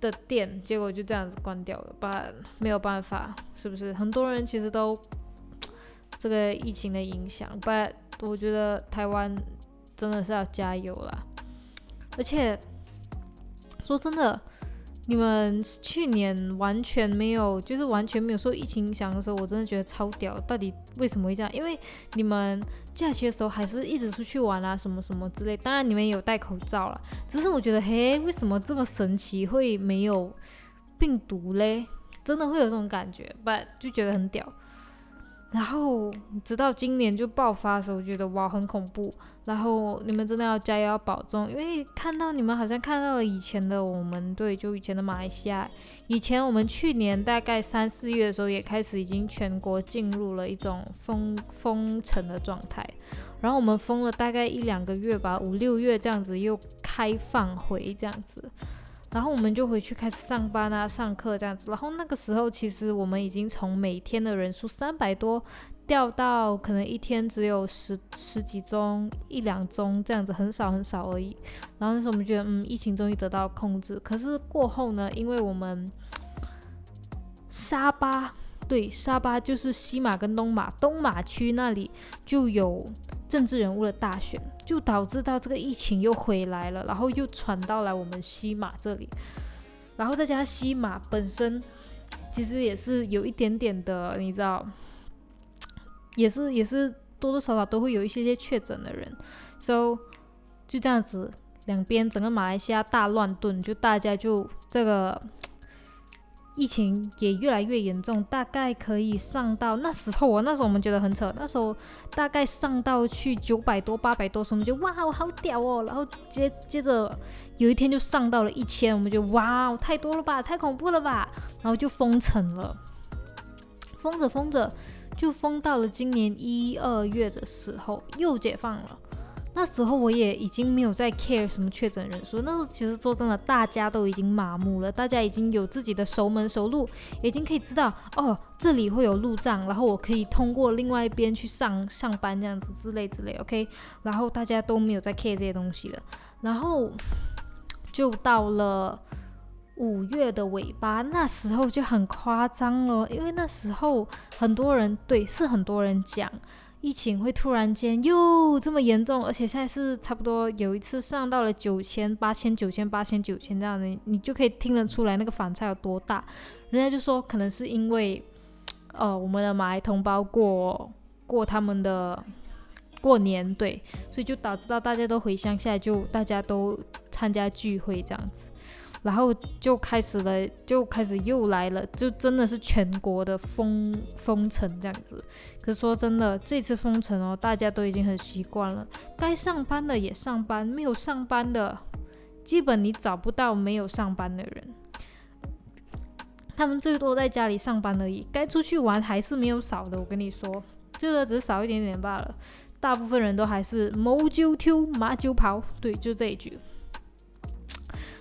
的店，结果就这样子关掉了。But 没有办法，是不是？很多人其实都 这个疫情的影响，But 我觉得台湾真的是要加油啦！而且说真的，你们去年完全没有，就是完全没有受疫情影响的时候，我真的觉得超屌。到底为什么会这样？因为你们假期的时候还是一直出去玩啊，什么什么之类。当然你们有戴口罩了，只是我觉得，嘿，为什么这么神奇会没有病毒嘞？真的会有这种感觉，不就觉得很屌。然后直到今年就爆发的时候，我觉得哇很恐怖。然后你们真的要加油，要保重，因为看到你们好像看到了以前的我们，对，就以前的马来西亚。以前我们去年大概三四月的时候，也开始已经全国进入了一种封封城的状态。然后我们封了大概一两个月吧，五六月这样子又开放回这样子。然后我们就回去开始上班啊，上课这样子。然后那个时候，其实我们已经从每天的人数三百多，掉到可能一天只有十十几宗、一两宗这样子，很少很少而已。然后那时候我们觉得，嗯，疫情终于得到控制。可是过后呢，因为我们沙巴。对，沙巴就是西马跟东马，东马区那里就有政治人物的大选，就导致到这个疫情又回来了，然后又传到了我们西马这里，然后再加西马本身其实也是有一点点的，你知道，也是也是多多少少都会有一些些确诊的人，so 就这样子，两边整个马来西亚大乱炖，就大家就这个。疫情也越来越严重，大概可以上到那时候，我那时候我们觉得很扯，那时候大概上到去九百多、八百多，我们就哇，我好屌哦！然后接接着有一天就上到了一千，我们就哇，太多了吧，太恐怖了吧！然后就封城了，封着封着就封到了今年一二月的时候又解放了。那时候我也已经没有在 care 什么确诊人数，那时候其实说真的，大家都已经麻木了，大家已经有自己的熟门熟路，已经可以知道哦，这里会有路障，然后我可以通过另外一边去上上班这样子之类之类，OK，然后大家都没有在 care 这些东西了，然后就到了五月的尾巴，那时候就很夸张了，因为那时候很多人对，是很多人讲。疫情会突然间又这么严重，而且现在是差不多有一次上到了九千、八千、九千、八千、九千这样的，你就可以听得出来那个反差有多大。人家就说可能是因为，呃，我们的马来同胞过过他们的过年，对，所以就导致到大家都回乡下，就大家都参加聚会这样子。然后就开始了，就开始又来了，就真的是全国的封封城这样子。可是说真的，这次封城哦，大家都已经很习惯了，该上班的也上班，没有上班的，基本你找不到没有上班的人。他们最多在家里上班而已，该出去玩还是没有少的。我跟你说，这个只是少一点点罢了，大部分人都还是谋九丢马九跑，对，就这一句。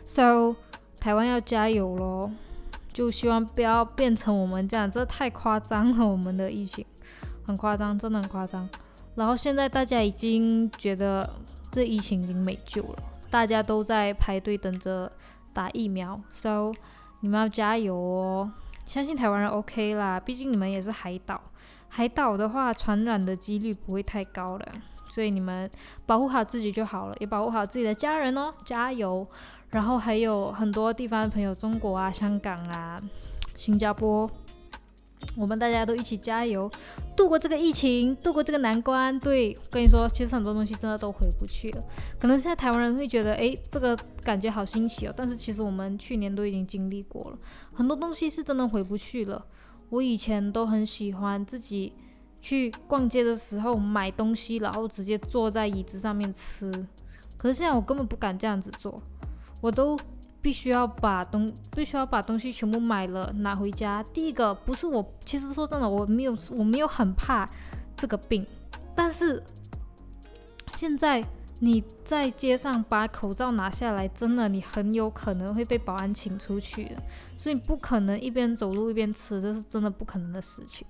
So。台湾要加油喽！就希望不要变成我们这样，这太夸张了。我们的疫情很夸张，真的很夸张。然后现在大家已经觉得这疫情已经没救了，大家都在排队等着打疫苗。So 你们要加油哦！相信台湾人 OK 啦，毕竟你们也是海岛，海岛的话传染的几率不会太高了。所以你们保护好自己就好了，也保护好自己的家人哦！加油！然后还有很多地方的朋友，中国啊、香港啊、新加坡，我们大家都一起加油，度过这个疫情，度过这个难关。对，跟你说，其实很多东西真的都回不去了。可能现在台湾人会觉得，哎，这个感觉好新奇哦。但是其实我们去年都已经经历过了，很多东西是真的回不去了。我以前都很喜欢自己去逛街的时候买东西，然后直接坐在椅子上面吃。可是现在我根本不敢这样子做。我都必须要把东必须要把东西全部买了拿回家。第一个不是我，其实说真的，我没有我没有很怕这个病，但是现在你在街上把口罩拿下来，真的你很有可能会被保安请出去的，所以不可能一边走路一边吃，这是真的不可能的事情。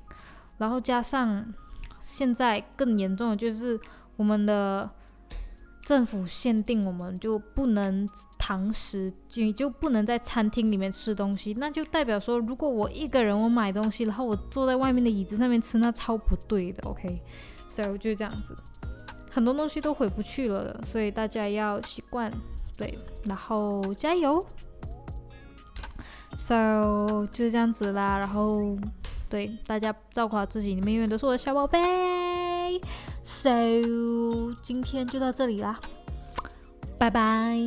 然后加上现在更严重的就是我们的。政府限定我们就不能堂食，就就不能在餐厅里面吃东西，那就代表说，如果我一个人我买东西，然后我坐在外面的椅子上面吃，那超不对的，OK？所以就这样子，很多东西都回不去了，所以大家要习惯，对，然后加油。So 就是这样子啦，然后对大家照顾好自己，你们永远都是我的小宝贝。so 今天就到这里啦。拜拜。